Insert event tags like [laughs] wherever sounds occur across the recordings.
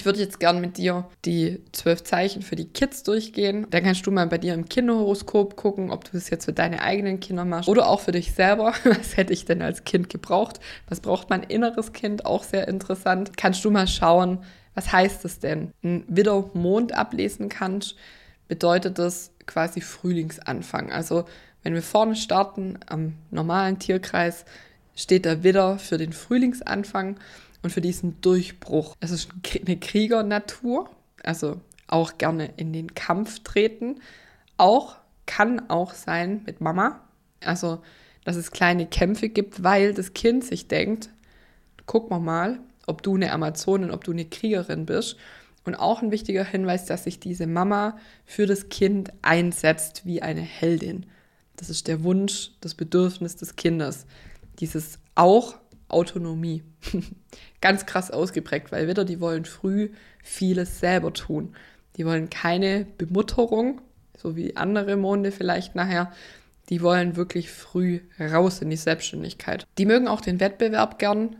Ich würde jetzt gern mit dir die zwölf Zeichen für die Kids durchgehen. Dann kannst du mal bei dir im Kinderhoroskop gucken, ob du das jetzt für deine eigenen Kinder machst oder auch für dich selber. [laughs] Was hätte ich denn als Kind gebraucht? Was braucht mein inneres Kind? Auch sehr interessant. Kannst du mal schauen, was heißt das denn? Ein Widder-Mond ablesen kannst, bedeutet das quasi Frühlingsanfang. Also wenn wir vorne starten am normalen Tierkreis, steht der Widder für den Frühlingsanfang und für diesen Durchbruch. Es ist eine Kriegernatur, also auch gerne in den Kampf treten. Auch kann auch sein mit Mama, also dass es kleine Kämpfe gibt, weil das Kind sich denkt, guck mal mal, ob du eine Amazonin, ob du eine Kriegerin bist. Und auch ein wichtiger Hinweis, dass sich diese Mama für das Kind einsetzt wie eine Heldin. Das ist der Wunsch, das Bedürfnis des Kindes. Dieses auch Autonomie. [laughs] Ganz krass ausgeprägt, weil wieder, die wollen früh vieles selber tun. Die wollen keine Bemutterung, so wie andere Monde vielleicht nachher. Die wollen wirklich früh raus in die Selbstständigkeit. Die mögen auch den Wettbewerb gern.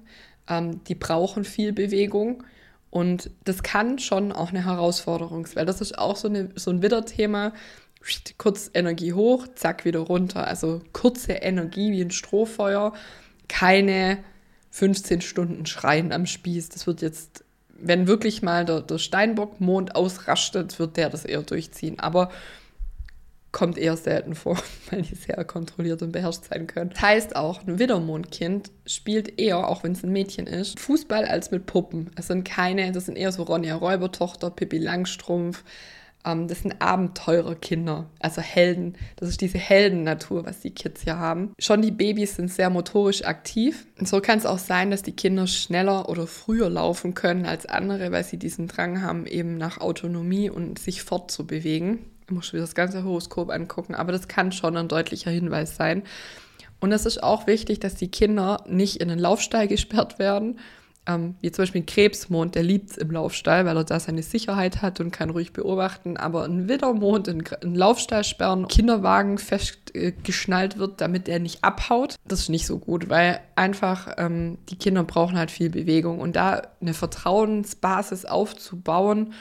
Ähm, die brauchen viel Bewegung. Und das kann schon auch eine Herausforderung sein, weil das ist auch so, eine, so ein Widderthema. Kurz Energie hoch, zack, wieder runter. Also kurze Energie wie ein Strohfeuer. Keine 15 Stunden Schreien am Spieß. Das wird jetzt, wenn wirklich mal der, der Steinbock-Mond ausrastet, wird der das eher durchziehen. Aber kommt eher selten vor, [laughs] weil die sehr kontrolliert und beherrscht sein können. Das heißt auch, ein Widdermondkind spielt eher, auch wenn es ein Mädchen ist, Fußball als mit Puppen. Es sind keine, das sind eher so Ronja Räubertochter, Pippi Langstrumpf, das sind Abenteurerkinder, also Helden. Das ist diese Heldennatur, was die Kids hier haben. Schon die Babys sind sehr motorisch aktiv. Und so kann es auch sein, dass die Kinder schneller oder früher laufen können als andere, weil sie diesen Drang haben, eben nach Autonomie und sich fortzubewegen. Ich muss wieder das ganze Horoskop angucken, aber das kann schon ein deutlicher Hinweis sein. Und es ist auch wichtig, dass die Kinder nicht in den Laufstall gesperrt werden, ähm, wie zum Beispiel ein Krebsmond, der liebt es im Laufstall, weil er da seine Sicherheit hat und kann ruhig beobachten. Aber ein Widdermond in einen Laufstall sperren, Kinderwagen festgeschnallt wird, damit er nicht abhaut, das ist nicht so gut, weil einfach ähm, die Kinder brauchen halt viel Bewegung. Und da eine Vertrauensbasis aufzubauen,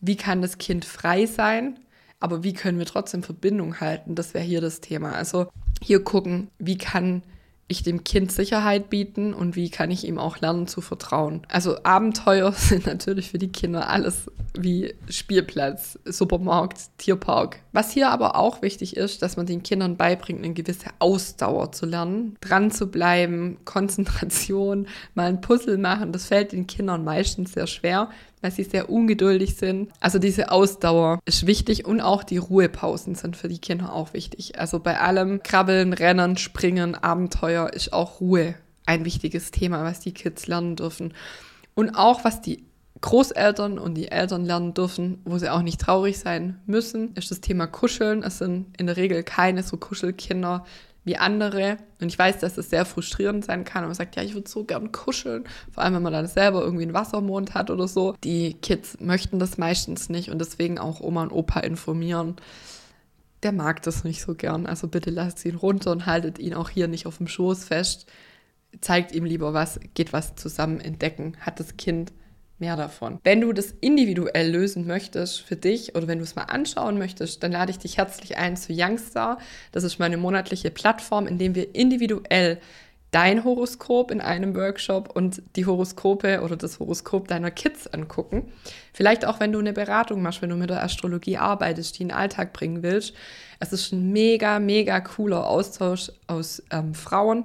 wie kann das Kind frei sein, aber wie können wir trotzdem Verbindung halten, das wäre hier das Thema. Also hier gucken, wie kann ich dem Kind Sicherheit bieten und wie kann ich ihm auch lernen zu vertrauen. Also Abenteuer [laughs] sind natürlich für die Kinder alles wie Spielplatz, Supermarkt, Tierpark. Was hier aber auch wichtig ist, dass man den Kindern beibringt, eine gewisse Ausdauer zu lernen, dran zu bleiben, Konzentration, mal ein Puzzle machen. Das fällt den Kindern meistens sehr schwer, weil sie sehr ungeduldig sind. Also diese Ausdauer ist wichtig und auch die Ruhepausen sind für die Kinder auch wichtig. Also bei allem Krabbeln, Rennen, Springen, Abenteuer ist auch Ruhe ein wichtiges Thema, was die Kids lernen dürfen. Und auch was die Großeltern und die Eltern lernen dürfen, wo sie auch nicht traurig sein müssen, ist das Thema Kuscheln. Es sind in der Regel keine so Kuschelkinder wie andere. Und ich weiß, dass es sehr frustrierend sein kann. Und man sagt, ja, ich würde so gern kuscheln. Vor allem, wenn man dann selber irgendwie einen Wassermond hat oder so. Die Kids möchten das meistens nicht und deswegen auch Oma und Opa informieren. Der mag das nicht so gern. Also bitte lasst ihn runter und haltet ihn auch hier nicht auf dem Schoß fest. Zeigt ihm lieber was, geht was zusammen entdecken. Hat das Kind mehr davon. Wenn du das individuell lösen möchtest für dich oder wenn du es mal anschauen möchtest, dann lade ich dich herzlich ein zu Youngstar. Das ist meine monatliche Plattform, in dem wir individuell dein Horoskop in einem Workshop und die Horoskope oder das Horoskop deiner Kids angucken. Vielleicht auch, wenn du eine Beratung machst, wenn du mit der Astrologie arbeitest, die in den Alltag bringen willst. Es ist ein mega, mega cooler Austausch aus ähm, Frauen,